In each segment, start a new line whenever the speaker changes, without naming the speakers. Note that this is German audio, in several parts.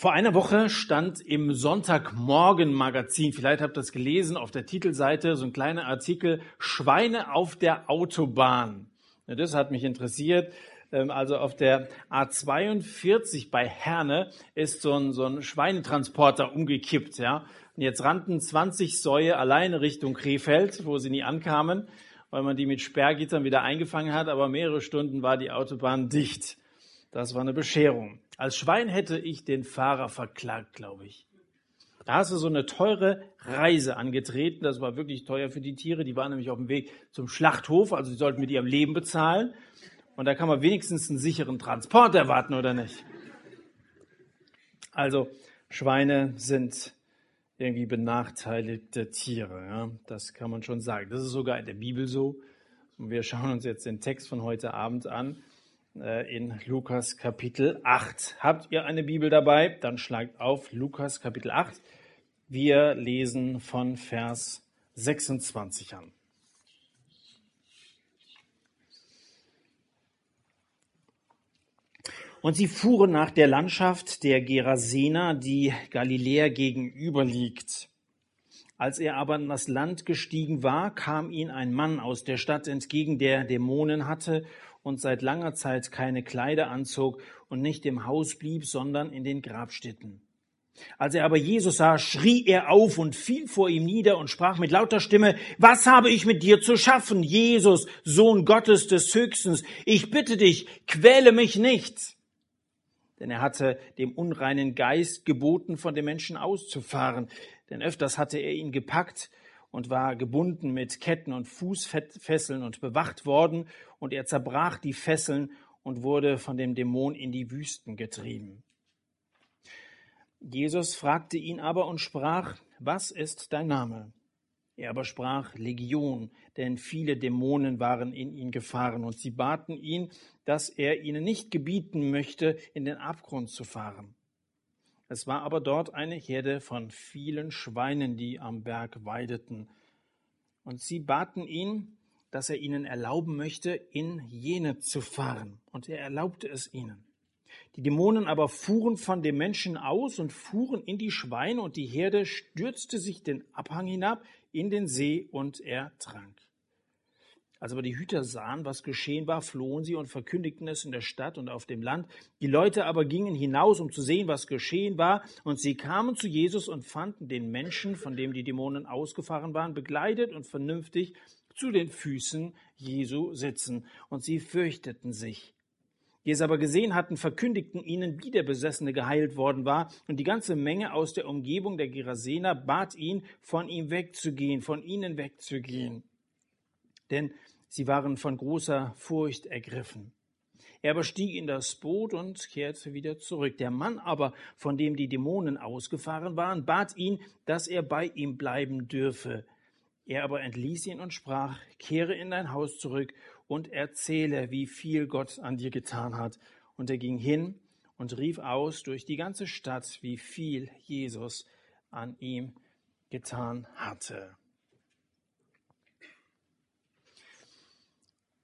Vor einer Woche stand im Sonntagmorgen-Magazin, vielleicht habt ihr das gelesen, auf der Titelseite so ein kleiner Artikel, Schweine auf der Autobahn. Ja, das hat mich interessiert. Ähm, also auf der A42 bei Herne ist so ein, so ein Schweinetransporter umgekippt. Ja? Und jetzt rannten 20 Säue alleine Richtung Krefeld, wo sie nie ankamen, weil man die mit Sperrgittern wieder eingefangen hat, aber mehrere Stunden war die Autobahn dicht. Das war eine Bescherung. Als Schwein hätte ich den Fahrer verklagt, glaube ich. Da hast du so eine teure Reise angetreten. Das war wirklich teuer für die Tiere. Die waren nämlich auf dem Weg zum Schlachthof, also sie sollten mit ihrem Leben bezahlen. Und da kann man wenigstens einen sicheren Transport erwarten, oder nicht? Also Schweine sind irgendwie benachteiligte Tiere. Ja? Das kann man schon sagen. Das ist sogar in der Bibel so. Und wir schauen uns jetzt den Text von heute Abend an. Äh, in Lukas Kapitel 8. Habt ihr eine Bibel dabei? Dann schlagt auf Lukas Kapitel 8. Wir lesen von Vers 26 an. Und sie fuhren nach der Landschaft der Gerasener, die Galiläa gegenüber liegt. Als er aber in das Land gestiegen war, kam ihm ein Mann aus der Stadt entgegen, der Dämonen hatte und seit langer Zeit keine Kleider anzog und nicht im Haus blieb, sondern in den Grabstätten. Als er aber Jesus sah, schrie er auf und fiel vor ihm nieder und sprach mit lauter Stimme, was habe ich mit dir zu schaffen, Jesus, Sohn Gottes des Höchstens? Ich bitte dich, quäle mich nicht. Denn er hatte dem unreinen Geist geboten, von den Menschen auszufahren. Denn öfters hatte er ihn gepackt und war gebunden mit Ketten und Fußfesseln und bewacht worden, und er zerbrach die Fesseln und wurde von dem Dämon in die Wüsten getrieben. Jesus fragte ihn aber und sprach, was ist dein Name? Er aber sprach Legion, denn viele Dämonen waren in ihn gefahren, und sie baten ihn, dass er ihnen nicht gebieten möchte, in den Abgrund zu fahren. Es war aber dort eine Herde von vielen Schweinen, die am Berg weideten. Und sie baten ihn, dass er ihnen erlauben möchte, in jene zu fahren. Und er erlaubte es ihnen. Die Dämonen aber fuhren von dem Menschen aus und fuhren in die Schweine, und die Herde stürzte sich den Abhang hinab in den See, und er trank. Als aber die Hüter sahen, was geschehen war, flohen sie und verkündigten es in der Stadt und auf dem Land. Die Leute aber gingen hinaus, um zu sehen, was geschehen war, und sie kamen zu Jesus und fanden den Menschen, von dem die Dämonen ausgefahren waren, begleitet und vernünftig zu den Füßen Jesu sitzen, und sie fürchteten sich. Die es aber gesehen hatten, verkündigten ihnen, wie der Besessene geheilt worden war, und die ganze Menge aus der Umgebung der Gerasener bat ihn, von ihm wegzugehen, von ihnen wegzugehen. Denn Sie waren von großer Furcht ergriffen. Er aber stieg in das Boot und kehrte wieder zurück. Der Mann aber, von dem die Dämonen ausgefahren waren, bat ihn, dass er bei ihm bleiben dürfe. Er aber entließ ihn und sprach, kehre in dein Haus zurück und erzähle, wie viel Gott an dir getan hat. Und er ging hin und rief aus durch die ganze Stadt, wie viel Jesus an ihm getan hatte.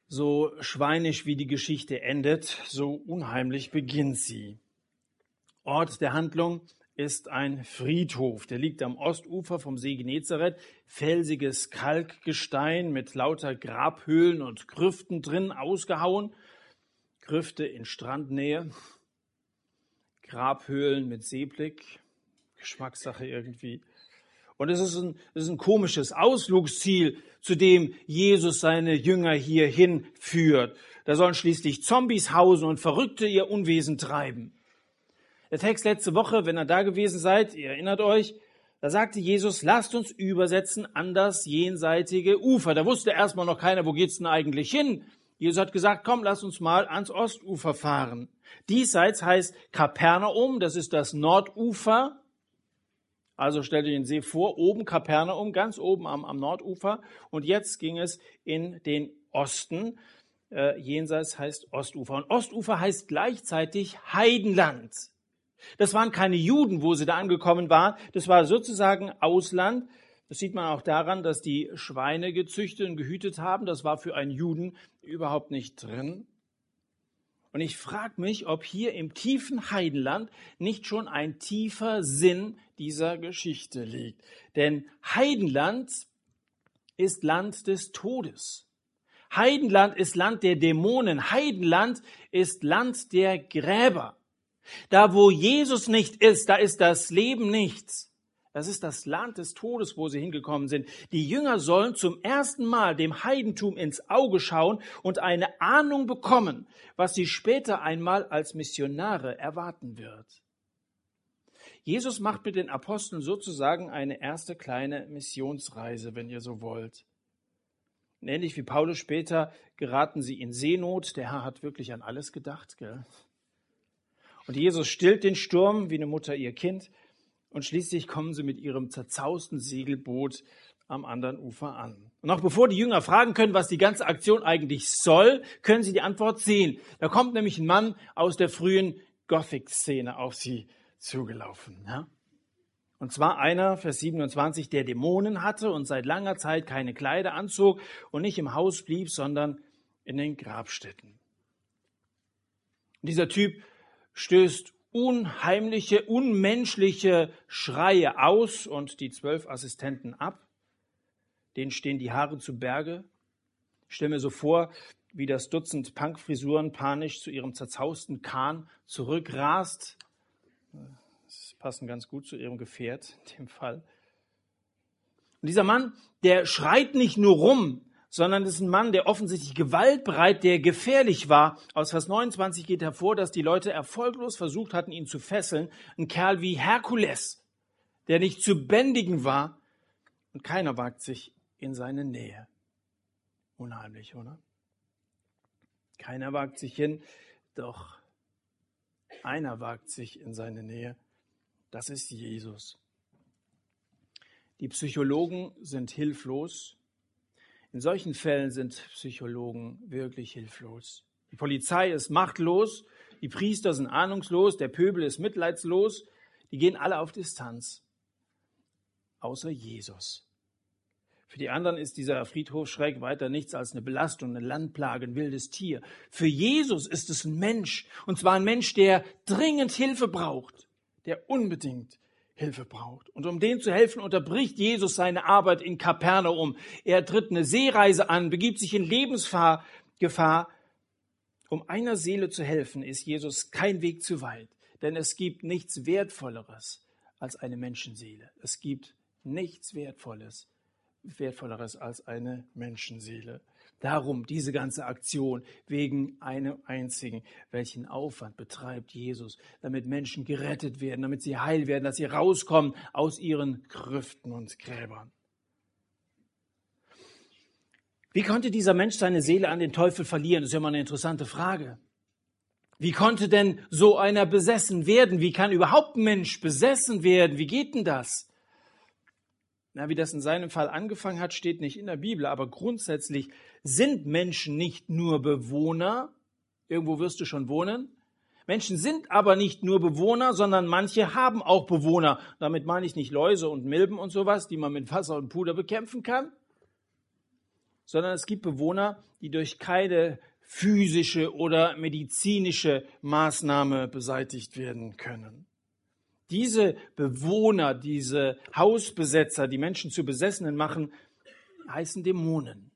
So schweinisch wie die Geschichte endet, so unheimlich beginnt sie. Ort der Handlung ist ein Friedhof. Der liegt am Ostufer vom See Genezareth. Felsiges Kalkgestein mit lauter Grabhöhlen und Grüften drin ausgehauen. Grüfte in Strandnähe. Grabhöhlen mit Seeblick. Geschmackssache irgendwie. Und es ist ein, es ist ein komisches Ausflugsziel, zu dem Jesus seine Jünger hier hinführt. Da sollen schließlich Zombies hausen und Verrückte ihr Unwesen treiben. Der Text letzte Woche, wenn ihr da gewesen seid, ihr erinnert euch, da sagte Jesus, lasst uns übersetzen an das jenseitige Ufer. Da wusste erstmal noch keiner, wo geht's denn eigentlich hin? Jesus hat gesagt, komm, lass uns mal ans Ostufer fahren. Diesseits heißt Kapernaum, das ist das Nordufer also stellt euch den See vor, oben Kapernaum, ganz oben am, am Nordufer. Und jetzt ging es in den Osten. Äh, jenseits heißt Ostufer. Und Ostufer heißt gleichzeitig Heidenland. Das waren keine Juden, wo sie da angekommen waren. Das war sozusagen Ausland. Das sieht man auch daran, dass die Schweine gezüchtet und gehütet haben. Das war für einen Juden überhaupt nicht drin. Und ich frage mich, ob hier im tiefen Heidenland nicht schon ein tiefer Sinn dieser Geschichte liegt. Denn Heidenland ist Land des Todes. Heidenland ist Land der Dämonen. Heidenland ist Land der Gräber. Da, wo Jesus nicht ist, da ist das Leben nichts. Das ist das Land des Todes, wo sie hingekommen sind. Die Jünger sollen zum ersten Mal dem Heidentum ins Auge schauen und eine Ahnung bekommen, was sie später einmal als Missionare erwarten wird. Jesus macht mit den Aposteln sozusagen eine erste kleine Missionsreise, wenn ihr so wollt. ähnlich wie Paulus später geraten sie in Seenot. Der Herr hat wirklich an alles gedacht. Gell? Und Jesus stillt den Sturm wie eine Mutter ihr Kind und schließlich kommen sie mit ihrem zerzausten Segelboot am anderen Ufer an. Und noch bevor die Jünger fragen können, was die ganze Aktion eigentlich soll, können sie die Antwort sehen. Da kommt nämlich ein Mann aus der frühen Gothic-Szene auf sie zugelaufen. Ja? Und zwar einer, Vers 27, der Dämonen hatte und seit langer Zeit keine Kleider anzog und nicht im Haus blieb, sondern in den Grabstätten. Dieser Typ stößt unheimliche, unmenschliche Schreie aus und die zwölf Assistenten ab. Denen stehen die Haare zu Berge. Ich stelle mir so vor, wie das Dutzend Punkfrisuren panisch zu ihrem zerzausten Kahn zurückrast. Das passen ganz gut zu ihrem Gefährt, dem Fall. Und dieser Mann, der schreit nicht nur rum, sondern ist ein Mann, der offensichtlich gewaltbereit, der gefährlich war. Aus Vers 29 geht hervor, dass die Leute erfolglos versucht hatten, ihn zu fesseln. Ein Kerl wie Herkules, der nicht zu bändigen war. Und keiner wagt sich in seine Nähe. Unheimlich, oder? Keiner wagt sich hin, doch einer wagt sich in seine Nähe. Das ist Jesus. Die Psychologen sind hilflos in solchen Fällen sind Psychologen wirklich hilflos. Die Polizei ist machtlos, die Priester sind ahnungslos, der Pöbel ist mitleidslos, die gehen alle auf Distanz, außer Jesus. Für die anderen ist dieser Friedhofschreck weiter nichts als eine Belastung, eine Landplage, ein wildes Tier. Für Jesus ist es ein Mensch, und zwar ein Mensch, der dringend Hilfe braucht, der unbedingt Hilfe braucht. Und um denen zu helfen, unterbricht Jesus seine Arbeit in Kapernaum. Er tritt eine Seereise an, begibt sich in Lebensgefahr. Um einer Seele zu helfen, ist Jesus kein Weg zu weit. Denn es gibt nichts Wertvolleres als eine Menschenseele. Es gibt nichts Wertvolles, Wertvolleres als eine Menschenseele. Darum diese ganze Aktion wegen einem einzigen. Welchen Aufwand betreibt Jesus, damit Menschen gerettet werden, damit sie heil werden, dass sie rauskommen aus ihren Grüften und Gräbern. Wie konnte dieser Mensch seine Seele an den Teufel verlieren? Das ist ja mal eine interessante Frage. Wie konnte denn so einer besessen werden? Wie kann überhaupt ein Mensch besessen werden? Wie geht denn das? Na, wie das in seinem Fall angefangen hat, steht nicht in der Bibel, aber grundsätzlich sind Menschen nicht nur Bewohner, irgendwo wirst du schon wohnen. Menschen sind aber nicht nur Bewohner, sondern manche haben auch Bewohner. Damit meine ich nicht Läuse und Milben und sowas, die man mit Wasser und Puder bekämpfen kann, sondern es gibt Bewohner, die durch keine physische oder medizinische Maßnahme beseitigt werden können. Diese Bewohner, diese Hausbesetzer, die Menschen zu Besessenen machen, heißen Dämonen.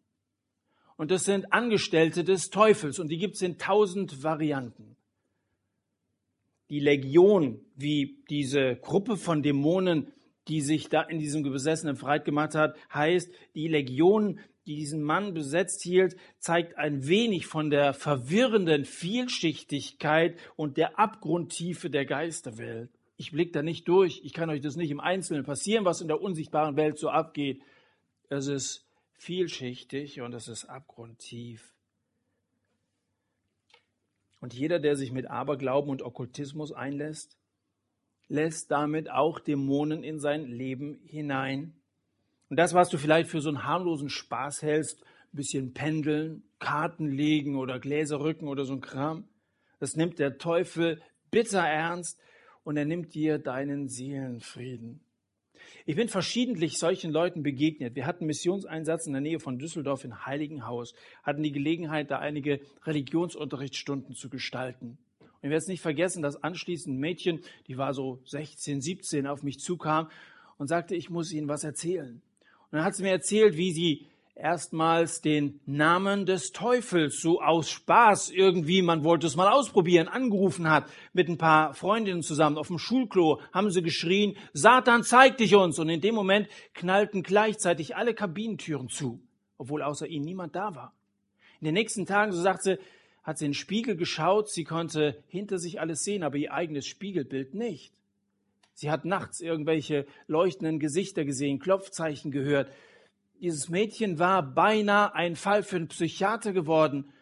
Und das sind Angestellte des Teufels und die gibt es in tausend Varianten. Die Legion, wie diese Gruppe von Dämonen, die sich da in diesem Besessenen freit gemacht hat, heißt, die Legion, die diesen Mann besetzt hielt, zeigt ein wenig von der verwirrenden Vielschichtigkeit und der Abgrundtiefe der Geisterwelt. Ich blicke da nicht durch. Ich kann euch das nicht im Einzelnen passieren, was in der unsichtbaren Welt so abgeht. Es ist vielschichtig und es ist abgrundtief. Und jeder, der sich mit Aberglauben und Okkultismus einlässt, lässt damit auch Dämonen in sein Leben hinein. Und das, was du vielleicht für so einen harmlosen Spaß hältst, ein bisschen pendeln, Karten legen oder Gläser rücken oder so ein Kram, das nimmt der Teufel bitter ernst und er nimmt dir deinen Seelenfrieden. Ich bin verschiedentlich solchen Leuten begegnet. Wir hatten Missionseinsatz in der Nähe von Düsseldorf in Heiligenhaus, hatten die Gelegenheit, da einige Religionsunterrichtsstunden zu gestalten. Und ich werde es nicht vergessen, dass anschließend ein Mädchen, die war so 16, 17, auf mich zukam und sagte, ich muss Ihnen was erzählen. Und dann hat sie mir erzählt, wie sie erstmals den Namen des Teufels so aus Spaß irgendwie, man wollte es mal ausprobieren, angerufen hat mit ein paar Freundinnen zusammen auf dem Schulklo, haben sie geschrien, Satan zeig dich uns. Und in dem Moment knallten gleichzeitig alle Kabinentüren zu, obwohl außer ihnen niemand da war. In den nächsten Tagen, so sagt sie, hat sie in den Spiegel geschaut, sie konnte hinter sich alles sehen, aber ihr eigenes Spiegelbild nicht. Sie hat nachts irgendwelche leuchtenden Gesichter gesehen, Klopfzeichen gehört, dieses Mädchen war beinahe ein Fall für einen Psychiater geworden.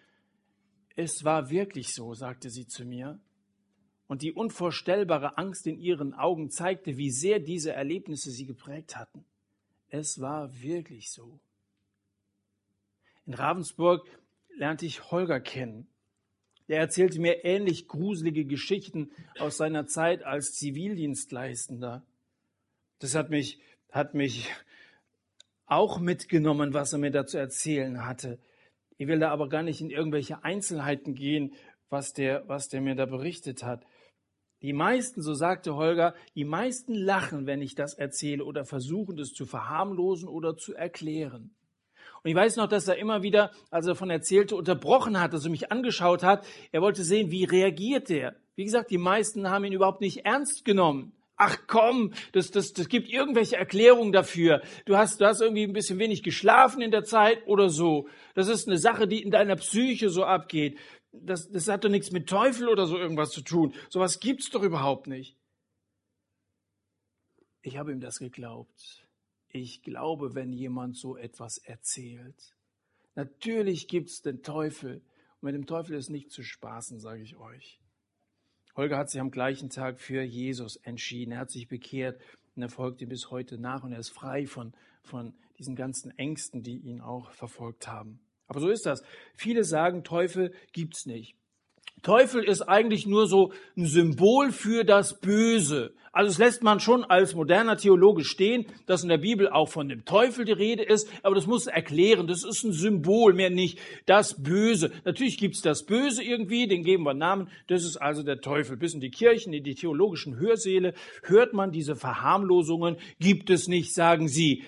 Es war wirklich so, sagte sie zu mir. Und die unvorstellbare Angst in ihren Augen zeigte, wie sehr diese Erlebnisse sie geprägt hatten. Es war wirklich so. In Ravensburg lernte ich Holger kennen. Der erzählte mir ähnlich gruselige Geschichten aus seiner Zeit als Zivildienstleistender. Das hat mich, hat mich auch mitgenommen, was er mir da zu erzählen hatte. Ich will da aber gar nicht in irgendwelche Einzelheiten gehen, was der, was der mir da berichtet hat. Die meisten, so sagte Holger, die meisten lachen, wenn ich das erzähle oder versuchen, das zu verharmlosen oder zu erklären. Und ich weiß noch, dass er immer wieder, als er davon erzählte, unterbrochen hat, dass er mich angeschaut hat. Er wollte sehen, wie reagiert er. Wie gesagt, die meisten haben ihn überhaupt nicht ernst genommen ach komm, das, das, das gibt irgendwelche Erklärungen dafür. Du hast, du hast irgendwie ein bisschen wenig geschlafen in der Zeit oder so. Das ist eine Sache, die in deiner Psyche so abgeht. Das, das hat doch nichts mit Teufel oder so irgendwas zu tun. Sowas gibt's doch überhaupt nicht. Ich habe ihm das geglaubt. Ich glaube, wenn jemand so etwas erzählt. Natürlich gibt's den Teufel. Und mit dem Teufel ist nicht zu spaßen, sage ich euch. Holger hat sich am gleichen Tag für Jesus entschieden. Er hat sich bekehrt und er folgt ihm bis heute nach und er ist frei von, von diesen ganzen Ängsten, die ihn auch verfolgt haben. Aber so ist das. Viele sagen, Teufel gibt's nicht. Teufel ist eigentlich nur so ein Symbol für das Böse. Also es lässt man schon als moderner Theologe stehen, dass in der Bibel auch von dem Teufel die Rede ist, aber das muss erklären, das ist ein Symbol, mehr nicht das Böse. Natürlich gibt's das Böse irgendwie, den geben wir Namen, das ist also der Teufel. Bis in die Kirchen, in die theologischen Hörsäle hört man diese Verharmlosungen, gibt es nicht, sagen sie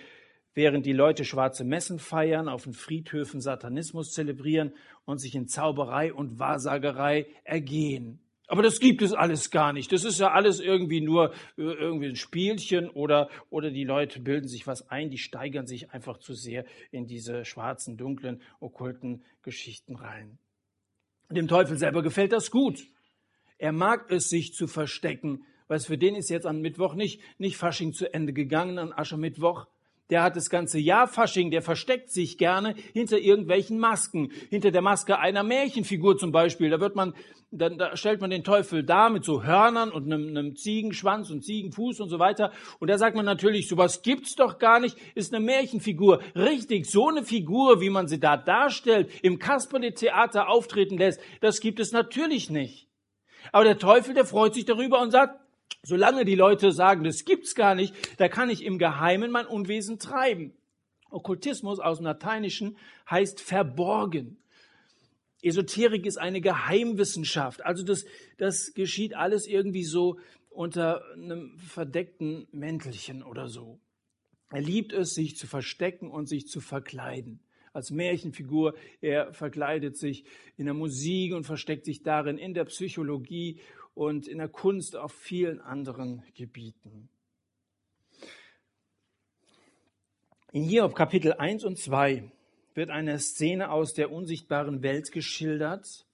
während die Leute schwarze Messen feiern, auf den Friedhöfen Satanismus zelebrieren und sich in Zauberei und Wahrsagerei ergehen. Aber das gibt es alles gar nicht. Das ist ja alles irgendwie nur äh, irgendwie ein Spielchen oder, oder die Leute bilden sich was ein, die steigern sich einfach zu sehr in diese schwarzen, dunklen, okkulten Geschichten rein. Dem Teufel selber gefällt das gut. Er mag es, sich zu verstecken, weil es für den ist jetzt am Mittwoch nicht, nicht Fasching zu Ende gegangen, an Aschermittwoch, der hat das ganze Jahr Fasching, der versteckt sich gerne hinter irgendwelchen Masken, hinter der Maske einer Märchenfigur zum Beispiel. Da wird man, dann da stellt man den Teufel da mit so Hörnern und einem, einem Ziegenschwanz und Ziegenfuß und so weiter. Und da sagt man natürlich, sowas gibt's doch gar nicht, ist eine Märchenfigur. Richtig, so eine Figur, wie man sie da darstellt, im Kasperle-Theater auftreten lässt, das gibt es natürlich nicht. Aber der Teufel, der freut sich darüber und sagt, Solange die Leute sagen, das gibt's gar nicht, da kann ich im Geheimen mein Unwesen treiben. Okkultismus aus dem Lateinischen heißt verborgen. Esoterik ist eine Geheimwissenschaft. Also das, das geschieht alles irgendwie so unter einem verdeckten Mäntelchen oder so. Er liebt es, sich zu verstecken und sich zu verkleiden. Als Märchenfigur, er verkleidet sich in der Musik und versteckt sich darin, in der Psychologie und in der Kunst auf vielen anderen Gebieten. In Hiob Kapitel 1 und 2 wird eine Szene aus der unsichtbaren Welt geschildert.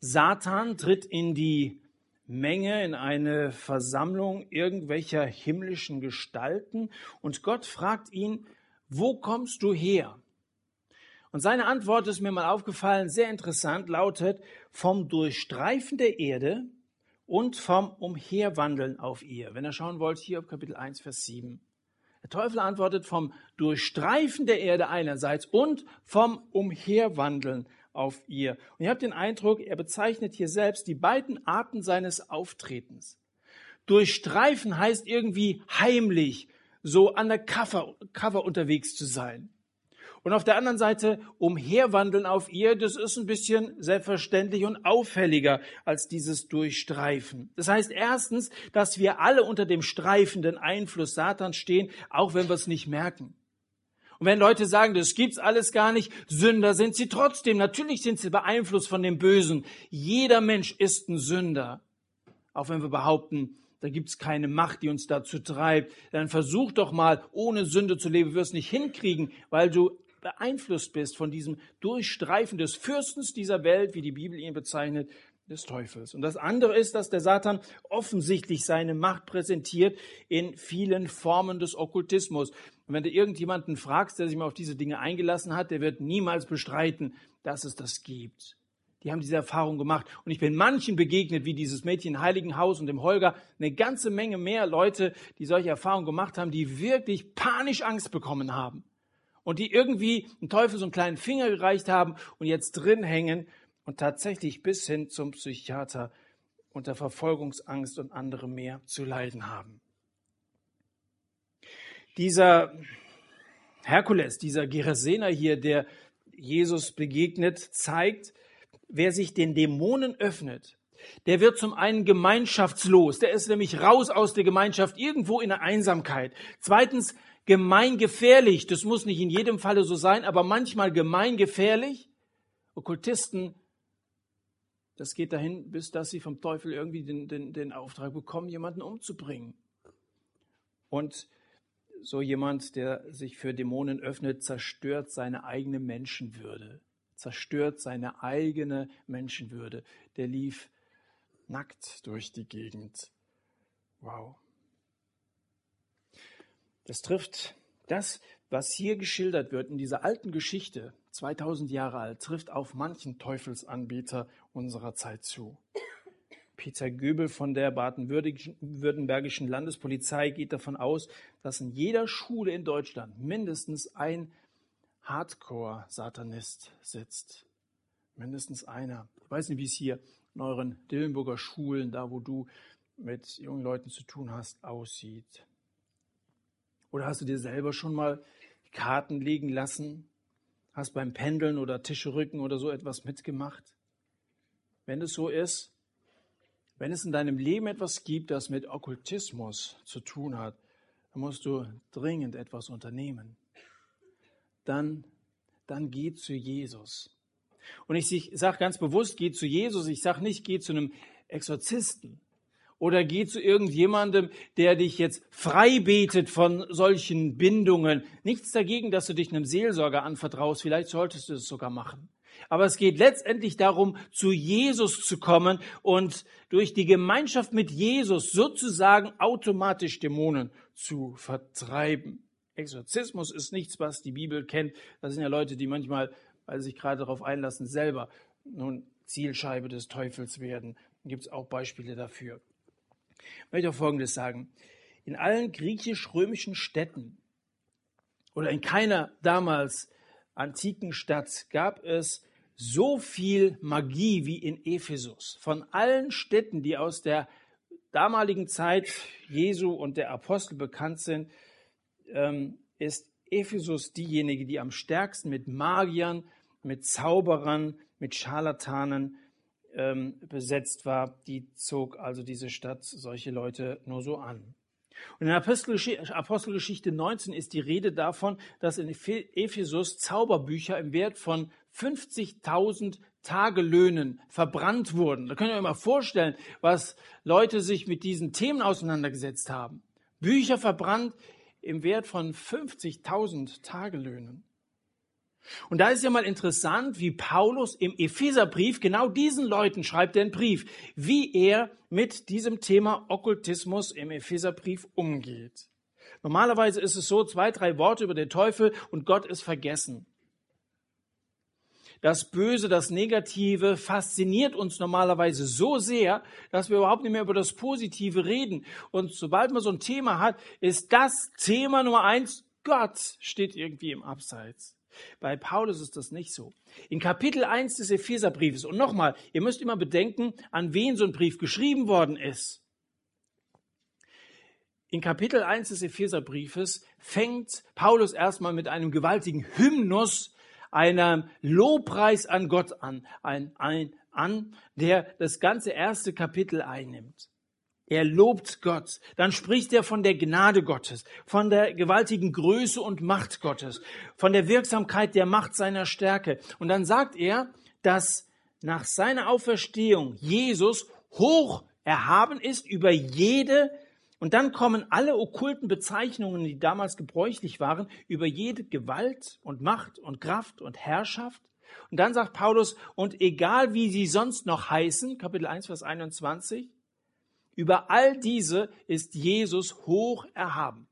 Satan tritt in die Menge, in eine Versammlung irgendwelcher himmlischen Gestalten und Gott fragt ihn, wo kommst du her? Und seine Antwort ist mir mal aufgefallen, sehr interessant, lautet, vom Durchstreifen der Erde und vom Umherwandeln auf ihr. Wenn ihr schauen wollt, hier auf Kapitel 1, Vers 7. Der Teufel antwortet vom Durchstreifen der Erde einerseits und vom Umherwandeln auf ihr. Und ihr habt den Eindruck, er bezeichnet hier selbst die beiden Arten seines Auftretens. Durchstreifen heißt irgendwie heimlich, so undercover cover unterwegs zu sein. Und auf der anderen Seite umherwandeln auf ihr, das ist ein bisschen selbstverständlich und auffälliger als dieses Durchstreifen. Das heißt erstens, dass wir alle unter dem streifenden Einfluss Satans stehen, auch wenn wir es nicht merken. Und wenn Leute sagen, das gibt's alles gar nicht, Sünder sind sie trotzdem. Natürlich sind sie beeinflusst von dem Bösen. Jeder Mensch ist ein Sünder. Auch wenn wir behaupten, da gibt's keine Macht, die uns dazu treibt. Dann versuch doch mal, ohne Sünde zu leben. Wirst nicht hinkriegen, weil du beeinflusst bist von diesem Durchstreifen des Fürstens dieser Welt, wie die Bibel ihn bezeichnet, des Teufels. Und das andere ist, dass der Satan offensichtlich seine Macht präsentiert in vielen Formen des Okkultismus. Und wenn du irgendjemanden fragst, der sich mal auf diese Dinge eingelassen hat, der wird niemals bestreiten, dass es das gibt. Die haben diese Erfahrung gemacht. Und ich bin manchen begegnet, wie dieses Mädchen Heiligenhaus und dem Holger, eine ganze Menge mehr Leute, die solche Erfahrungen gemacht haben, die wirklich panisch Angst bekommen haben und die irgendwie dem Teufel so einen kleinen Finger gereicht haben und jetzt drin hängen und tatsächlich bis hin zum Psychiater unter Verfolgungsangst und andere mehr zu leiden haben. Dieser Herkules, dieser Gerasener hier, der Jesus begegnet, zeigt, wer sich den Dämonen öffnet, der wird zum einen gemeinschaftslos, der ist nämlich raus aus der Gemeinschaft, irgendwo in der Einsamkeit. Zweitens gemeingefährlich. Das muss nicht in jedem Falle so sein, aber manchmal gemeingefährlich. Okkultisten, das geht dahin, bis dass sie vom Teufel irgendwie den, den, den Auftrag bekommen, jemanden umzubringen. Und so jemand, der sich für Dämonen öffnet, zerstört seine eigene Menschenwürde, zerstört seine eigene Menschenwürde. Der lief nackt durch die Gegend. Wow. Das trifft das, was hier geschildert wird in dieser alten Geschichte, 2000 Jahre alt, trifft auf manchen Teufelsanbieter unserer Zeit zu. Peter Göbel von der baden-württembergischen Landespolizei geht davon aus, dass in jeder Schule in Deutschland mindestens ein Hardcore-Satanist sitzt. Mindestens einer. Ich weiß nicht, wie es hier in euren Dillenburger Schulen, da wo du mit jungen Leuten zu tun hast, aussieht. Oder hast du dir selber schon mal Karten legen lassen? Hast beim Pendeln oder Tischrücken oder so etwas mitgemacht? Wenn es so ist, wenn es in deinem Leben etwas gibt, das mit Okkultismus zu tun hat, dann musst du dringend etwas unternehmen. Dann, dann geh zu Jesus. Und ich sage ganz bewusst, geh zu Jesus. Ich sage nicht, geh zu einem Exorzisten. Oder geh zu irgendjemandem, der dich jetzt frei betet von solchen Bindungen. Nichts dagegen, dass du dich einem Seelsorger anvertraust. Vielleicht solltest du es sogar machen. Aber es geht letztendlich darum, zu Jesus zu kommen und durch die Gemeinschaft mit Jesus sozusagen automatisch Dämonen zu vertreiben. Exorzismus ist nichts, was die Bibel kennt. Das sind ja Leute, die manchmal, weil sie sich gerade darauf einlassen, selber nun Zielscheibe des Teufels werden. Gibt es auch Beispiele dafür. Ich möchte auch Folgendes sagen. In allen griechisch-römischen Städten oder in keiner damals antiken Stadt gab es so viel Magie wie in Ephesus. Von allen Städten, die aus der damaligen Zeit Jesu und der Apostel bekannt sind, ähm, ist Ephesus diejenige, die am stärksten mit Magiern, mit Zauberern, mit Scharlatanen ähm, besetzt war, die zog also diese Stadt solche Leute nur so an. Und in Apostelgeschichte, Apostelgeschichte 19 ist die Rede davon, dass in Ephesus Zauberbücher im Wert von 50.000 Tagelöhnen verbrannt wurden. Da könnt ihr euch mal vorstellen, was Leute sich mit diesen Themen auseinandergesetzt haben. Bücher verbrannt im Wert von 50.000 Tagelöhnen. Und da ist ja mal interessant, wie Paulus im Epheserbrief genau diesen Leuten schreibt er einen Brief, wie er mit diesem Thema Okkultismus im Epheserbrief umgeht. Normalerweise ist es so, zwei, drei Worte über den Teufel und Gott ist vergessen. Das Böse, das Negative fasziniert uns normalerweise so sehr, dass wir überhaupt nicht mehr über das Positive reden. Und sobald man so ein Thema hat, ist das Thema Nummer eins, Gott steht irgendwie im Abseits. Bei Paulus ist das nicht so. In Kapitel 1 des Epheserbriefes, und nochmal, ihr müsst immer bedenken, an wen so ein Brief geschrieben worden ist. in Kapitel 1 des Epheserbriefes fängt Paulus erstmal mit einem gewaltigen Hymnus, einem Lobpreis an Gott an, ein, ein, an, der das ganze erste Kapitel einnimmt. Er lobt Gott. Dann spricht er von der Gnade Gottes, von der gewaltigen Größe und Macht Gottes, von der Wirksamkeit der Macht seiner Stärke. Und dann sagt er, dass nach seiner Auferstehung Jesus hoch erhaben ist über jede und dann kommen alle okkulten Bezeichnungen, die damals gebräuchlich waren, über jede Gewalt und Macht und Kraft und Herrschaft. Und dann sagt Paulus, und egal wie sie sonst noch heißen, Kapitel 1, Vers 21, über all diese ist Jesus hoch erhaben.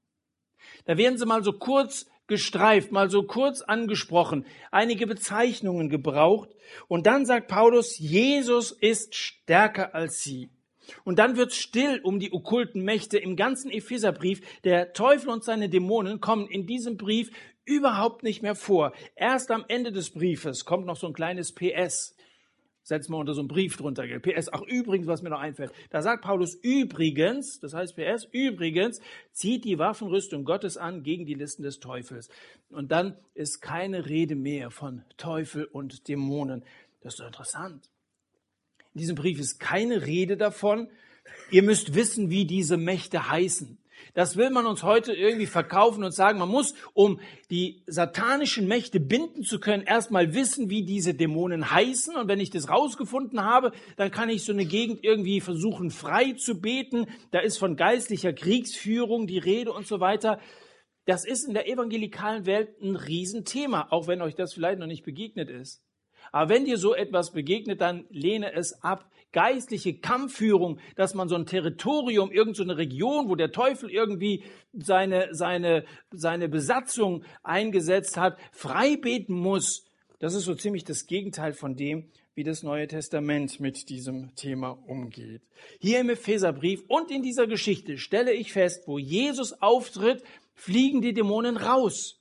Da werden sie mal so kurz gestreift, mal so kurz angesprochen, einige Bezeichnungen gebraucht. Und dann sagt Paulus, Jesus ist stärker als sie. Und dann wird still um die okkulten Mächte im ganzen Epheserbrief. Der Teufel und seine Dämonen kommen in diesem Brief überhaupt nicht mehr vor. Erst am Ende des Briefes kommt noch so ein kleines PS. Setzen wir unter so einen Brief drunter. PS, ach übrigens, was mir noch einfällt. Da sagt Paulus übrigens, das heißt PS, übrigens, zieht die Waffenrüstung Gottes an gegen die Listen des Teufels. Und dann ist keine Rede mehr von Teufel und Dämonen. Das ist doch interessant. In diesem Brief ist keine Rede davon. Ihr müsst wissen, wie diese Mächte heißen. Das will man uns heute irgendwie verkaufen und sagen, man muss, um die satanischen Mächte binden zu können, erstmal wissen, wie diese Dämonen heißen. Und wenn ich das rausgefunden habe, dann kann ich so eine Gegend irgendwie versuchen, frei zu beten. Da ist von geistlicher Kriegsführung die Rede und so weiter. Das ist in der evangelikalen Welt ein Riesenthema, auch wenn euch das vielleicht noch nicht begegnet ist. Aber wenn dir so etwas begegnet, dann lehne es ab. Geistliche Kampfführung, dass man so ein Territorium, irgendeine so Region, wo der Teufel irgendwie seine, seine, seine Besatzung eingesetzt hat, frei beten muss. Das ist so ziemlich das Gegenteil von dem, wie das Neue Testament mit diesem Thema umgeht. Hier im Epheserbrief und in dieser Geschichte stelle ich fest, wo Jesus auftritt, fliegen die Dämonen raus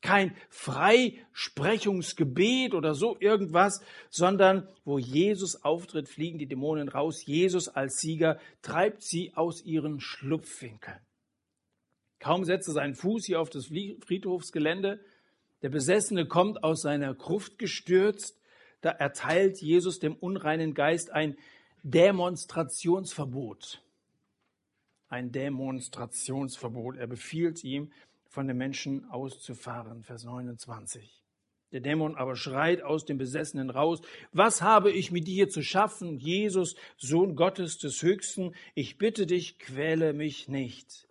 kein Freisprechungsgebet oder so irgendwas, sondern wo Jesus auftritt, fliegen die Dämonen raus. Jesus als Sieger treibt sie aus ihren Schlupfwinkeln. Kaum setzt er seinen Fuß hier auf das Friedhofsgelände, der Besessene kommt aus seiner Gruft gestürzt, da erteilt Jesus dem unreinen Geist ein Demonstrationsverbot. Ein Demonstrationsverbot. Er befiehlt ihm, von den Menschen auszufahren. Vers 29. Der Dämon aber schreit aus dem Besessenen raus, was habe ich mit dir zu schaffen, Jesus, Sohn Gottes des Höchsten, ich bitte dich, quäle mich nicht.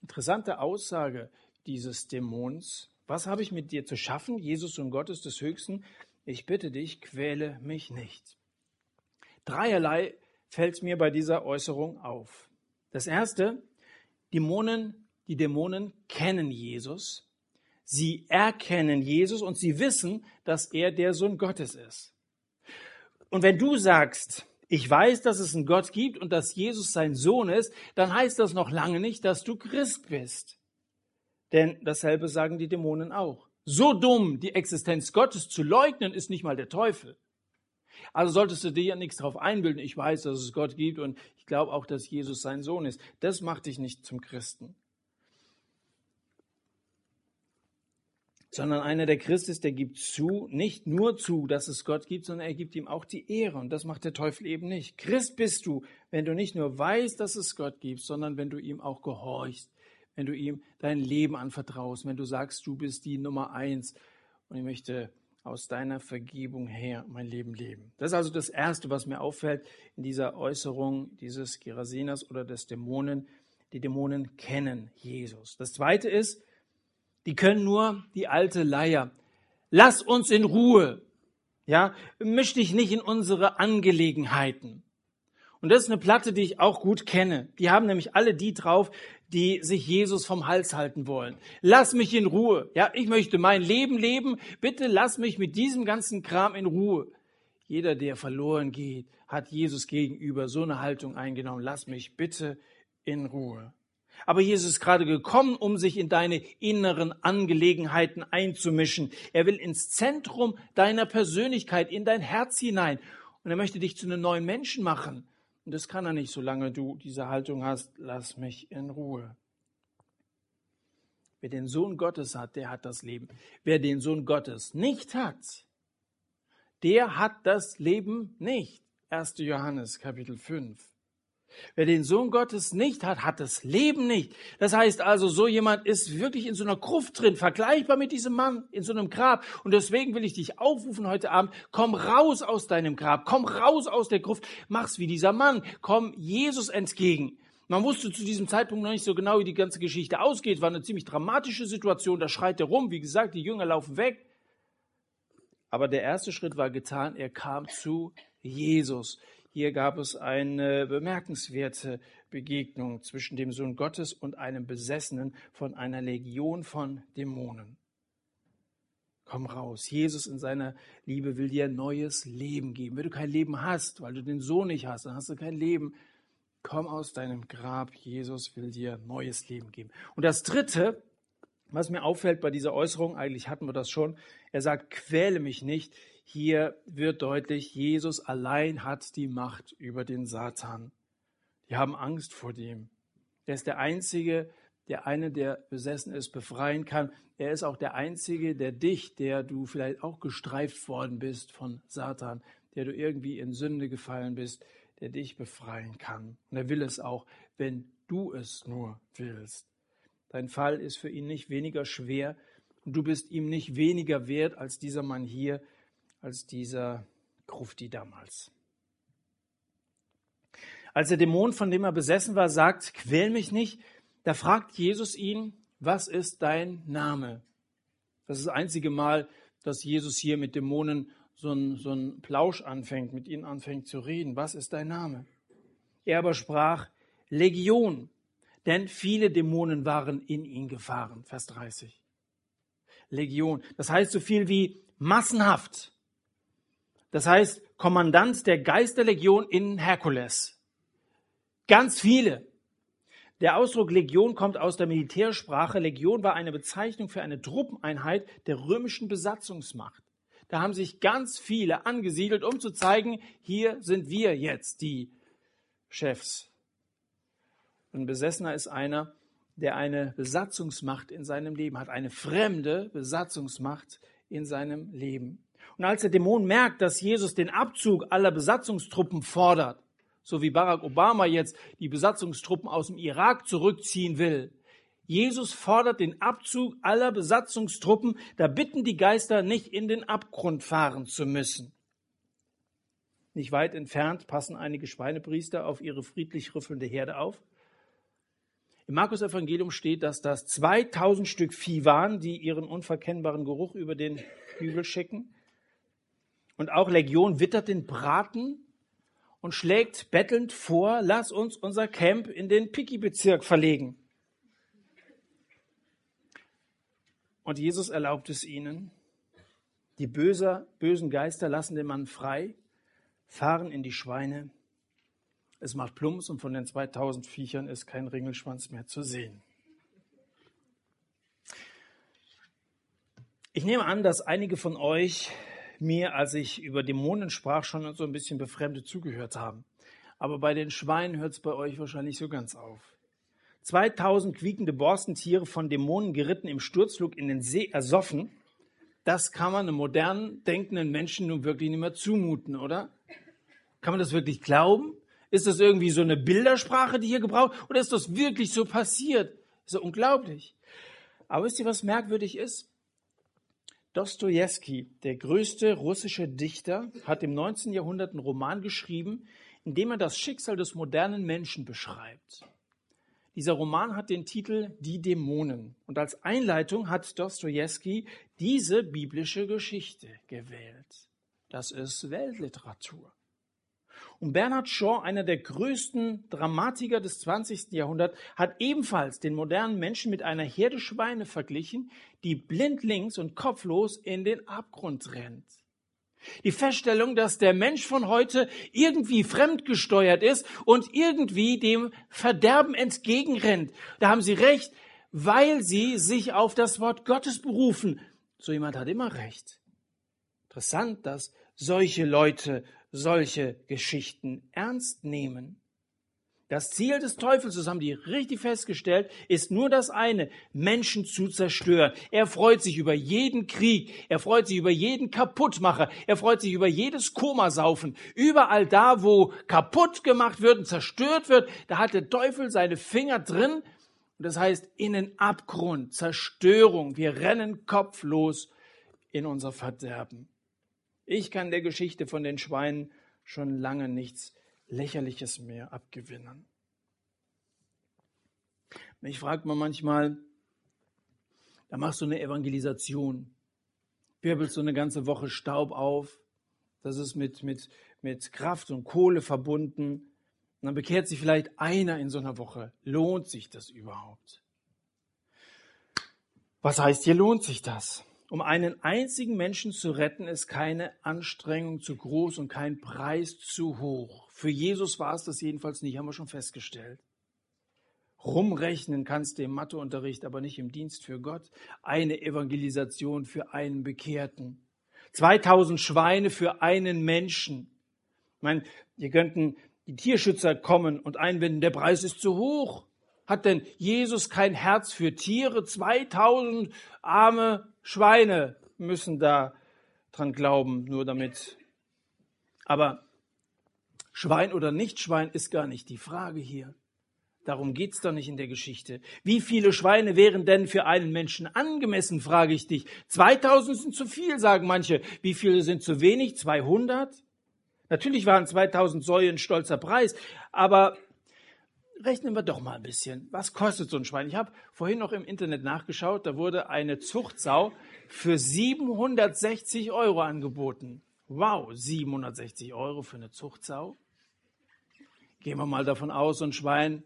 Interessante Aussage dieses Dämons. Was habe ich mit dir zu schaffen, Jesus, Sohn Gottes des Höchsten, ich bitte dich, quäle mich nicht. Dreierlei fällt mir bei dieser Äußerung auf. Das erste, Dämonen die Dämonen kennen Jesus, sie erkennen Jesus und sie wissen, dass er der Sohn Gottes ist. Und wenn du sagst, ich weiß, dass es einen Gott gibt und dass Jesus sein Sohn ist, dann heißt das noch lange nicht, dass du Christ bist. Denn dasselbe sagen die Dämonen auch. So dumm, die Existenz Gottes zu leugnen, ist nicht mal der Teufel. Also solltest du dir ja nichts darauf einbilden, ich weiß, dass es Gott gibt und ich glaube auch, dass Jesus sein Sohn ist. Das macht dich nicht zum Christen. Sondern einer, der Christ ist, der gibt zu, nicht nur zu, dass es Gott gibt, sondern er gibt ihm auch die Ehre. Und das macht der Teufel eben nicht. Christ bist du, wenn du nicht nur weißt, dass es Gott gibt, sondern wenn du ihm auch gehorchst, wenn du ihm dein Leben anvertraust, wenn du sagst, du bist die Nummer eins und ich möchte aus deiner Vergebung her mein Leben leben. Das ist also das Erste, was mir auffällt in dieser Äußerung dieses Gerasinas oder des Dämonen. Die Dämonen kennen Jesus. Das Zweite ist, die können nur die alte Leier. Lass uns in Ruhe. Ja, misch dich nicht in unsere Angelegenheiten. Und das ist eine Platte, die ich auch gut kenne. Die haben nämlich alle die drauf, die sich Jesus vom Hals halten wollen. Lass mich in Ruhe. Ja, ich möchte mein Leben leben. Bitte lass mich mit diesem ganzen Kram in Ruhe. Jeder, der verloren geht, hat Jesus gegenüber so eine Haltung eingenommen. Lass mich bitte in Ruhe. Aber Jesus ist gerade gekommen, um sich in deine inneren Angelegenheiten einzumischen. Er will ins Zentrum deiner Persönlichkeit, in dein Herz hinein. Und er möchte dich zu einem neuen Menschen machen. Und das kann er nicht, solange du diese Haltung hast, lass mich in Ruhe. Wer den Sohn Gottes hat, der hat das Leben. Wer den Sohn Gottes nicht hat, der hat das Leben nicht. 1. Johannes Kapitel 5. Wer den Sohn Gottes nicht hat, hat das Leben nicht. Das heißt also, so jemand ist wirklich in so einer Gruft drin, vergleichbar mit diesem Mann in so einem Grab. Und deswegen will ich dich aufrufen heute Abend, komm raus aus deinem Grab, komm raus aus der Gruft, mach's wie dieser Mann, komm Jesus entgegen. Man wusste zu diesem Zeitpunkt noch nicht so genau, wie die ganze Geschichte ausgeht. War eine ziemlich dramatische Situation, da schreit er rum. Wie gesagt, die Jünger laufen weg. Aber der erste Schritt war getan, er kam zu Jesus. Hier gab es eine bemerkenswerte Begegnung zwischen dem Sohn Gottes und einem Besessenen von einer Legion von Dämonen. Komm raus. Jesus in seiner Liebe will dir neues Leben geben. Wenn du kein Leben hast, weil du den Sohn nicht hast, dann hast du kein Leben. Komm aus deinem Grab. Jesus will dir neues Leben geben. Und das Dritte, was mir auffällt bei dieser Äußerung, eigentlich hatten wir das schon, er sagt, quäle mich nicht. Hier wird deutlich, Jesus allein hat die Macht über den Satan. Die haben Angst vor dem. Er ist der Einzige, der eine, der besessen ist, befreien kann. Er ist auch der Einzige, der dich, der du vielleicht auch gestreift worden bist von Satan, der du irgendwie in Sünde gefallen bist, der dich befreien kann. Und er will es auch, wenn du es nur willst. Dein Fall ist für ihn nicht weniger schwer und du bist ihm nicht weniger wert als dieser Mann hier, als dieser Grufti damals. Als der Dämon, von dem er besessen war, sagt, quäl mich nicht, da fragt Jesus ihn, was ist dein Name? Das ist das einzige Mal, dass Jesus hier mit Dämonen so ein, so Plausch anfängt, mit ihnen anfängt zu reden. Was ist dein Name? Er aber sprach, Legion, denn viele Dämonen waren in ihn gefahren. Vers 30. Legion. Das heißt so viel wie massenhaft. Das heißt, Kommandant der Geisterlegion in Herkules. Ganz viele. Der Ausdruck Legion kommt aus der Militärsprache. Legion war eine Bezeichnung für eine Truppeneinheit der römischen Besatzungsmacht. Da haben sich ganz viele angesiedelt, um zu zeigen, hier sind wir jetzt die Chefs. Ein Besessener ist einer, der eine Besatzungsmacht in seinem Leben hat, eine fremde Besatzungsmacht in seinem Leben. Und als der Dämon merkt, dass Jesus den Abzug aller Besatzungstruppen fordert, so wie Barack Obama jetzt die Besatzungstruppen aus dem Irak zurückziehen will, Jesus fordert den Abzug aller Besatzungstruppen, da bitten die Geister nicht in den Abgrund fahren zu müssen. Nicht weit entfernt passen einige Schweinepriester auf ihre friedlich rüffelnde Herde auf. Im Markus Evangelium steht, dass das 2000 Stück Vieh waren, die ihren unverkennbaren Geruch über den Hügel schicken. Und auch Legion wittert den Braten und schlägt bettelnd vor, lass uns unser Camp in den Piki-Bezirk verlegen. Und Jesus erlaubt es ihnen. Die böser, bösen Geister lassen den Mann frei, fahren in die Schweine. Es macht Plumps und von den 2000 Viechern ist kein Ringelschwanz mehr zu sehen. Ich nehme an, dass einige von euch mir, als ich über Dämonen sprach, schon so ein bisschen befremdet zugehört haben. Aber bei den Schweinen hört es bei euch wahrscheinlich so ganz auf. 2000 quiekende Borstentiere von Dämonen geritten im Sturzflug in den See ersoffen. Das kann man einem modernen, denkenden Menschen nun wirklich nicht mehr zumuten, oder? Kann man das wirklich glauben? Ist das irgendwie so eine Bildersprache, die hier gebraucht? Oder ist das wirklich so passiert? Das ist ja unglaublich. Aber wisst ihr, was merkwürdig ist? Dostoevsky, der größte russische Dichter, hat im 19. Jahrhundert einen Roman geschrieben, in dem er das Schicksal des modernen Menschen beschreibt. Dieser Roman hat den Titel Die Dämonen und als Einleitung hat Dostoevsky diese biblische Geschichte gewählt. Das ist Weltliteratur. Und Bernhard Shaw, einer der größten Dramatiker des 20. Jahrhunderts, hat ebenfalls den modernen Menschen mit einer Herde Schweine verglichen, die blindlings und kopflos in den Abgrund rennt. Die Feststellung, dass der Mensch von heute irgendwie fremdgesteuert ist und irgendwie dem Verderben entgegenrennt. Da haben Sie recht, weil Sie sich auf das Wort Gottes berufen. So jemand hat immer recht. Interessant, dass solche Leute solche Geschichten ernst nehmen. Das Ziel des Teufels, das haben die richtig festgestellt, ist nur das eine, Menschen zu zerstören. Er freut sich über jeden Krieg, er freut sich über jeden Kaputtmacher, er freut sich über jedes Komasaufen. Überall da, wo kaputt gemacht wird und zerstört wird, da hat der Teufel seine Finger drin. Und das heißt, in den Abgrund, Zerstörung. Wir rennen kopflos in unser Verderben. Ich kann der Geschichte von den Schweinen schon lange nichts Lächerliches mehr abgewinnen. Mich fragt man manchmal, da machst du eine Evangelisation, wirbelst du eine ganze Woche Staub auf, das ist mit, mit, mit Kraft und Kohle verbunden, und dann bekehrt sich vielleicht einer in so einer Woche. Lohnt sich das überhaupt? Was heißt hier lohnt sich das? Um einen einzigen Menschen zu retten, ist keine Anstrengung zu groß und kein Preis zu hoch. Für Jesus war es das jedenfalls nicht, haben wir schon festgestellt. Rumrechnen kannst du im Matheunterricht, aber nicht im Dienst für Gott. Eine Evangelisation für einen Bekehrten. 2000 Schweine für einen Menschen. Ich meine, hier könnten die Tierschützer kommen und einwenden, der Preis ist zu hoch. Hat denn Jesus kein Herz für Tiere? 2000 arme Schweine müssen da dran glauben, nur damit. Aber Schwein oder nicht Schwein ist gar nicht die Frage hier. Darum geht's doch nicht in der Geschichte. Wie viele Schweine wären denn für einen Menschen angemessen, frage ich dich. 2000 sind zu viel, sagen manche. Wie viele sind zu wenig? 200? Natürlich waren 2000 Säue ein stolzer Preis, aber rechnen wir doch mal ein bisschen. Was kostet so ein Schwein? Ich habe vorhin noch im Internet nachgeschaut, da wurde eine Zuchtsau für 760 Euro angeboten. Wow, 760 Euro für eine Zuchtsau? Gehen wir mal davon aus, so ein Schwein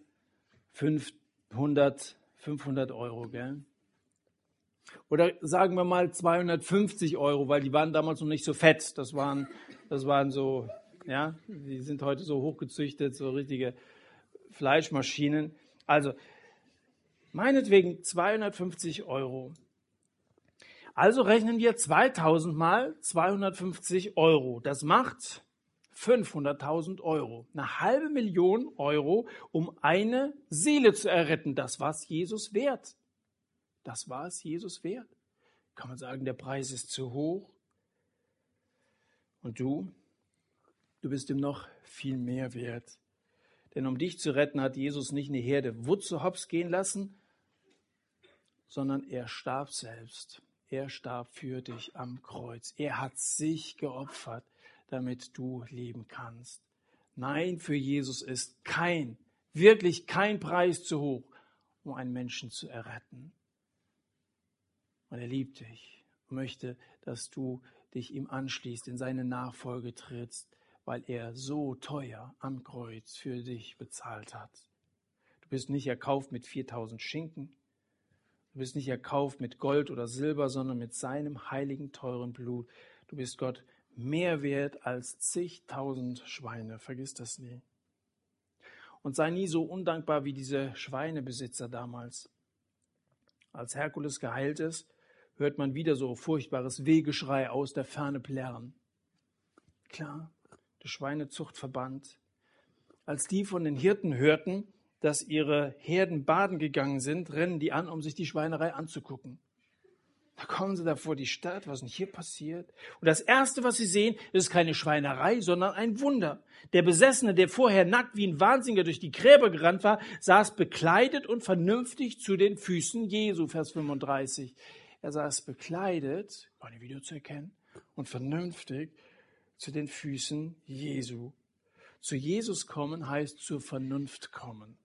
500, 500 Euro, gell? Oder sagen wir mal 250 Euro, weil die waren damals noch nicht so fett. Das waren, das waren so, ja, die sind heute so hochgezüchtet, so richtige Fleischmaschinen. Also, meinetwegen 250 Euro. Also rechnen wir 2000 mal 250 Euro. Das macht 500.000 Euro. Eine halbe Million Euro, um eine Seele zu erretten. Das war es Jesus wert. Das war es Jesus wert. Kann man sagen, der Preis ist zu hoch? Und du? Du bist ihm noch viel mehr wert. Denn um dich zu retten, hat Jesus nicht eine Herde Wutze hops gehen lassen, sondern er starb selbst. Er starb für dich am Kreuz. Er hat sich geopfert, damit du leben kannst. Nein, für Jesus ist kein, wirklich kein Preis zu hoch, um einen Menschen zu erretten. Und er liebt dich und möchte, dass du dich ihm anschließt, in seine Nachfolge trittst, weil er so teuer am Kreuz für dich bezahlt hat. Du bist nicht erkauft mit 4000 Schinken. Du bist nicht erkauft mit Gold oder Silber, sondern mit seinem heiligen, teuren Blut. Du bist Gott mehr wert als zigtausend Schweine. Vergiss das nie. Und sei nie so undankbar wie diese Schweinebesitzer damals. Als Herkules geheilt ist, hört man wieder so furchtbares Wehgeschrei aus der Ferne plärren. Klar, der Schweinezuchtverband. Als die von den Hirten hörten, dass ihre Herden baden gegangen sind, rennen die an, um sich die Schweinerei anzugucken. Da kommen sie da vor die Stadt, was ist denn hier passiert? Und das Erste, was sie sehen, ist keine Schweinerei, sondern ein Wunder. Der Besessene, der vorher nackt wie ein Wahnsinniger durch die Gräber gerannt war, saß bekleidet und vernünftig zu den Füßen Jesu, Vers 35. Er saß bekleidet, war nicht wieder zu erkennen, und vernünftig zu den Füßen Jesu. Zu Jesus kommen heißt zur Vernunft kommen.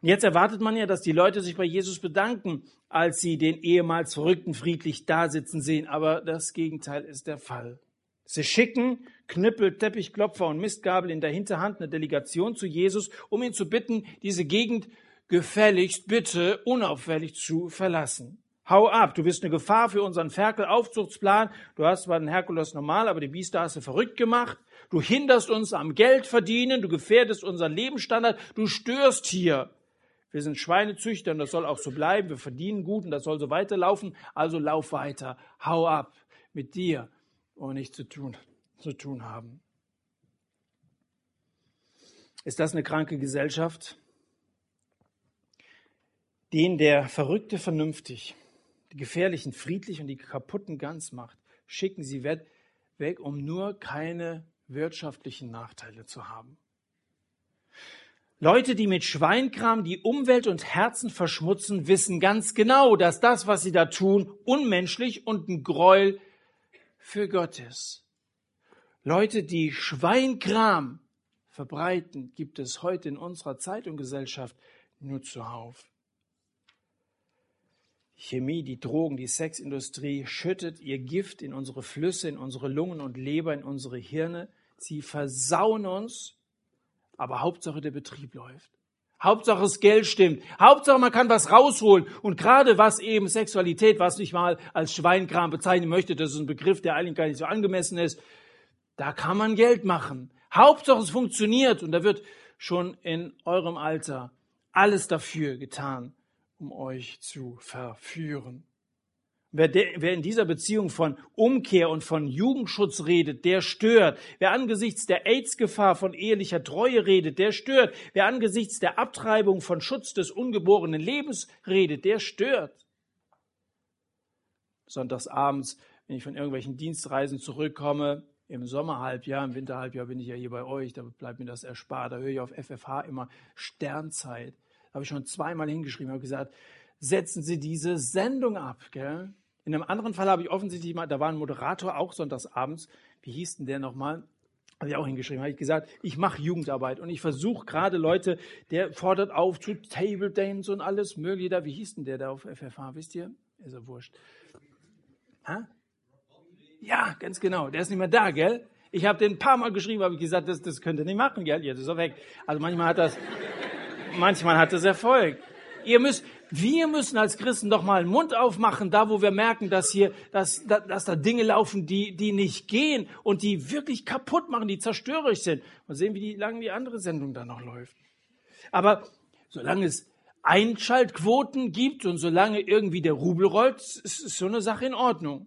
Und jetzt erwartet man ja, dass die Leute sich bei Jesus bedanken, als sie den ehemals Verrückten friedlich dasitzen sehen. Aber das Gegenteil ist der Fall. Sie schicken Knüppel, Teppichklopfer und Mistgabel in der Hinterhand eine Delegation zu Jesus, um ihn zu bitten, diese Gegend gefälligst bitte unauffällig zu verlassen. Hau ab, du bist eine Gefahr für unseren Ferkel-Aufzuchtsplan. Du hast zwar den Herkules normal, aber die Biester hast du verrückt gemacht. Du hinderst uns am Geld verdienen, du gefährdest unseren Lebensstandard, du störst hier. Wir sind Schweinezüchter und das soll auch so bleiben. Wir verdienen gut und das soll so weiterlaufen. Also lauf weiter. Hau ab mit dir und nichts zu tun, zu tun haben. Ist das eine kranke Gesellschaft? Den der Verrückte vernünftig, die Gefährlichen friedlich und die Kaputten ganz macht, schicken sie weg, um nur keine wirtschaftlichen Nachteile zu haben. Leute, die mit Schweinkram die Umwelt und Herzen verschmutzen, wissen ganz genau, dass das, was sie da tun, unmenschlich und ein Gräuel für Gott ist. Leute, die Schweinkram verbreiten, gibt es heute in unserer Zeit und Gesellschaft nur zuhauf. Chemie, die Drogen, die Sexindustrie schüttet ihr Gift in unsere Flüsse, in unsere Lungen und Leber, in unsere Hirne. Sie versauen uns aber Hauptsache der Betrieb läuft. Hauptsache das Geld stimmt. Hauptsache man kann was rausholen. Und gerade was eben Sexualität, was ich mal als Schweinkram bezeichnen möchte, das ist ein Begriff, der eigentlich gar nicht so angemessen ist, da kann man Geld machen. Hauptsache es funktioniert und da wird schon in eurem Alter alles dafür getan, um euch zu verführen. Wer, de, wer in dieser Beziehung von Umkehr und von Jugendschutz redet, der stört. Wer angesichts der AIDS-Gefahr von ehelicher Treue redet, der stört. Wer angesichts der Abtreibung von Schutz des ungeborenen Lebens redet, der stört. Sonntagsabends, wenn ich von irgendwelchen Dienstreisen zurückkomme, im Sommerhalbjahr, im Winterhalbjahr bin ich ja hier bei euch, da bleibt mir das erspart. Da höre ich auf FFH immer Sternzeit. Habe ich schon zweimal hingeschrieben, habe gesagt, setzen Sie diese Sendung ab. Gell? In einem anderen Fall habe ich offensichtlich mal, da war ein Moderator auch sonntagsabends, wie hieß denn der nochmal? Habe ich auch hingeschrieben, habe ich gesagt, ich mache Jugendarbeit und ich versuche gerade Leute, der fordert auf zu Table Dance und alles mögliche da. Wie hieß denn der da auf FFH, wisst ihr? Ist ja wurscht. Ha? Ja, ganz genau. Der ist nicht mehr da, gell? Ich habe den ein paar Mal geschrieben, habe ich gesagt, das, das könnt ihr nicht machen, gell? Jetzt ist er weg. Also manchmal hat das, manchmal hat das Erfolg. Ihr müsst, wir müssen als Christen doch mal den Mund aufmachen, da wo wir merken, dass hier, dass, dass da Dinge laufen, die, die nicht gehen und die wirklich kaputt machen, die zerstörerisch sind. Mal sehen, wie die, lange die andere Sendung da noch läuft. Aber solange es Einschaltquoten gibt und solange irgendwie der Rubel rollt, ist so eine Sache in Ordnung.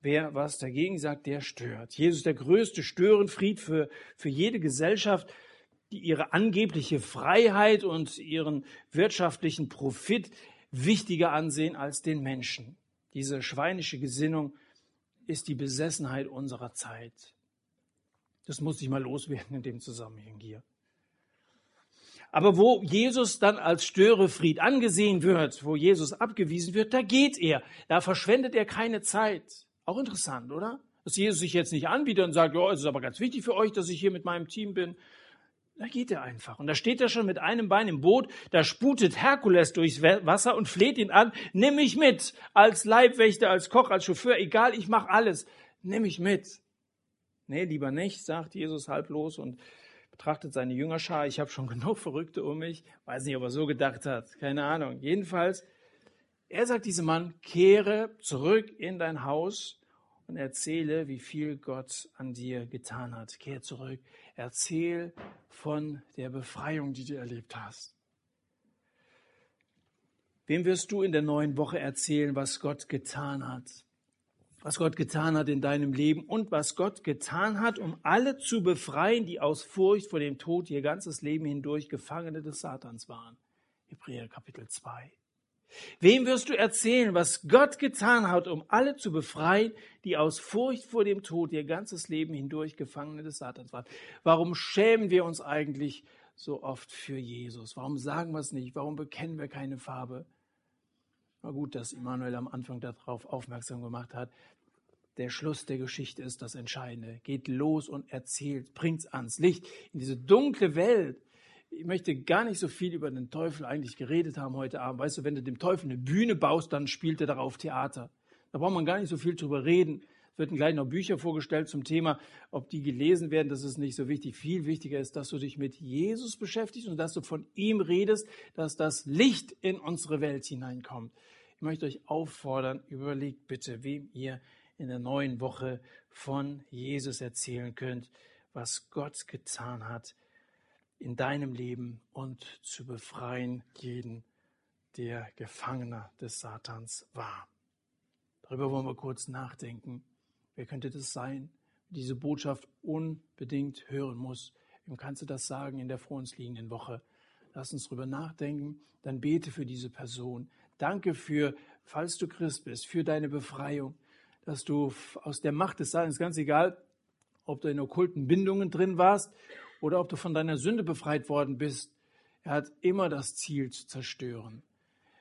Wer was dagegen sagt, der stört. Jesus der größte Störenfried für, für jede Gesellschaft die ihre angebliche Freiheit und ihren wirtschaftlichen Profit wichtiger ansehen als den Menschen. Diese schweinische Gesinnung ist die Besessenheit unserer Zeit. Das muss ich mal loswerden in dem Zusammenhang hier. Aber wo Jesus dann als Störefried angesehen wird, wo Jesus abgewiesen wird, da geht er. Da verschwendet er keine Zeit. Auch interessant, oder? Dass Jesus sich jetzt nicht anbietet und sagt, ja, es ist aber ganz wichtig für euch, dass ich hier mit meinem Team bin. Da geht er einfach. Und da steht er schon mit einem Bein im Boot, da sputet Herkules durchs Wasser und fleht ihn an, nimm mich mit, als Leibwächter, als Koch, als Chauffeur, egal, ich mache alles, nimm mich mit. Nee, lieber nicht, sagt Jesus halblos und betrachtet seine Jüngerschar. Ich habe schon genug Verrückte um mich. Weiß nicht, ob er so gedacht hat. Keine Ahnung. Jedenfalls, er sagt diesem Mann, kehre zurück in dein Haus und erzähle, wie viel Gott an dir getan hat. Kehr zurück. Erzähl von der Befreiung, die du erlebt hast. Wem wirst du in der neuen Woche erzählen, was Gott getan hat? Was Gott getan hat in deinem Leben und was Gott getan hat, um alle zu befreien, die aus Furcht vor dem Tod ihr ganzes Leben hindurch Gefangene des Satans waren. Hebräer Kapitel 2. Wem wirst du erzählen, was Gott getan hat, um alle zu befreien, die aus Furcht vor dem Tod ihr ganzes Leben hindurch Gefangene des Satans waren? Warum schämen wir uns eigentlich so oft für Jesus? Warum sagen wir es nicht? Warum bekennen wir keine Farbe? War gut, dass Immanuel am Anfang darauf aufmerksam gemacht hat. Der Schluss der Geschichte ist das Entscheidende. Geht los und erzählt, bringt's ans Licht in diese dunkle Welt, ich möchte gar nicht so viel über den Teufel eigentlich geredet haben heute Abend. Weißt du, wenn du dem Teufel eine Bühne baust, dann spielt er darauf Theater. Da braucht man gar nicht so viel drüber reden. Es werden gleich noch Bücher vorgestellt zum Thema, ob die gelesen werden, das ist nicht so wichtig. Viel wichtiger ist, dass du dich mit Jesus beschäftigst und dass du von ihm redest, dass das Licht in unsere Welt hineinkommt. Ich möchte euch auffordern, überlegt bitte, wem ihr in der neuen Woche von Jesus erzählen könnt, was Gott getan hat in deinem Leben und zu befreien jeden, der Gefangener des Satans war. Darüber wollen wir kurz nachdenken. Wer könnte das sein, diese Botschaft unbedingt hören muss? Wem kannst du das sagen in der vor uns liegenden Woche? Lass uns drüber nachdenken. Dann bete für diese Person. Danke für, falls du Christ bist, für deine Befreiung, dass du aus der Macht des Satans, ganz egal, ob du in okkulten Bindungen drin warst oder ob du von deiner Sünde befreit worden bist, er hat immer das Ziel zu zerstören.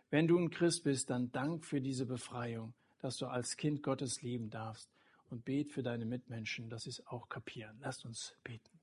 Wenn du ein Christ bist, dann dank für diese Befreiung, dass du als Kind Gottes leben darfst und bet für deine Mitmenschen, dass sie es auch kapieren. Lasst uns beten.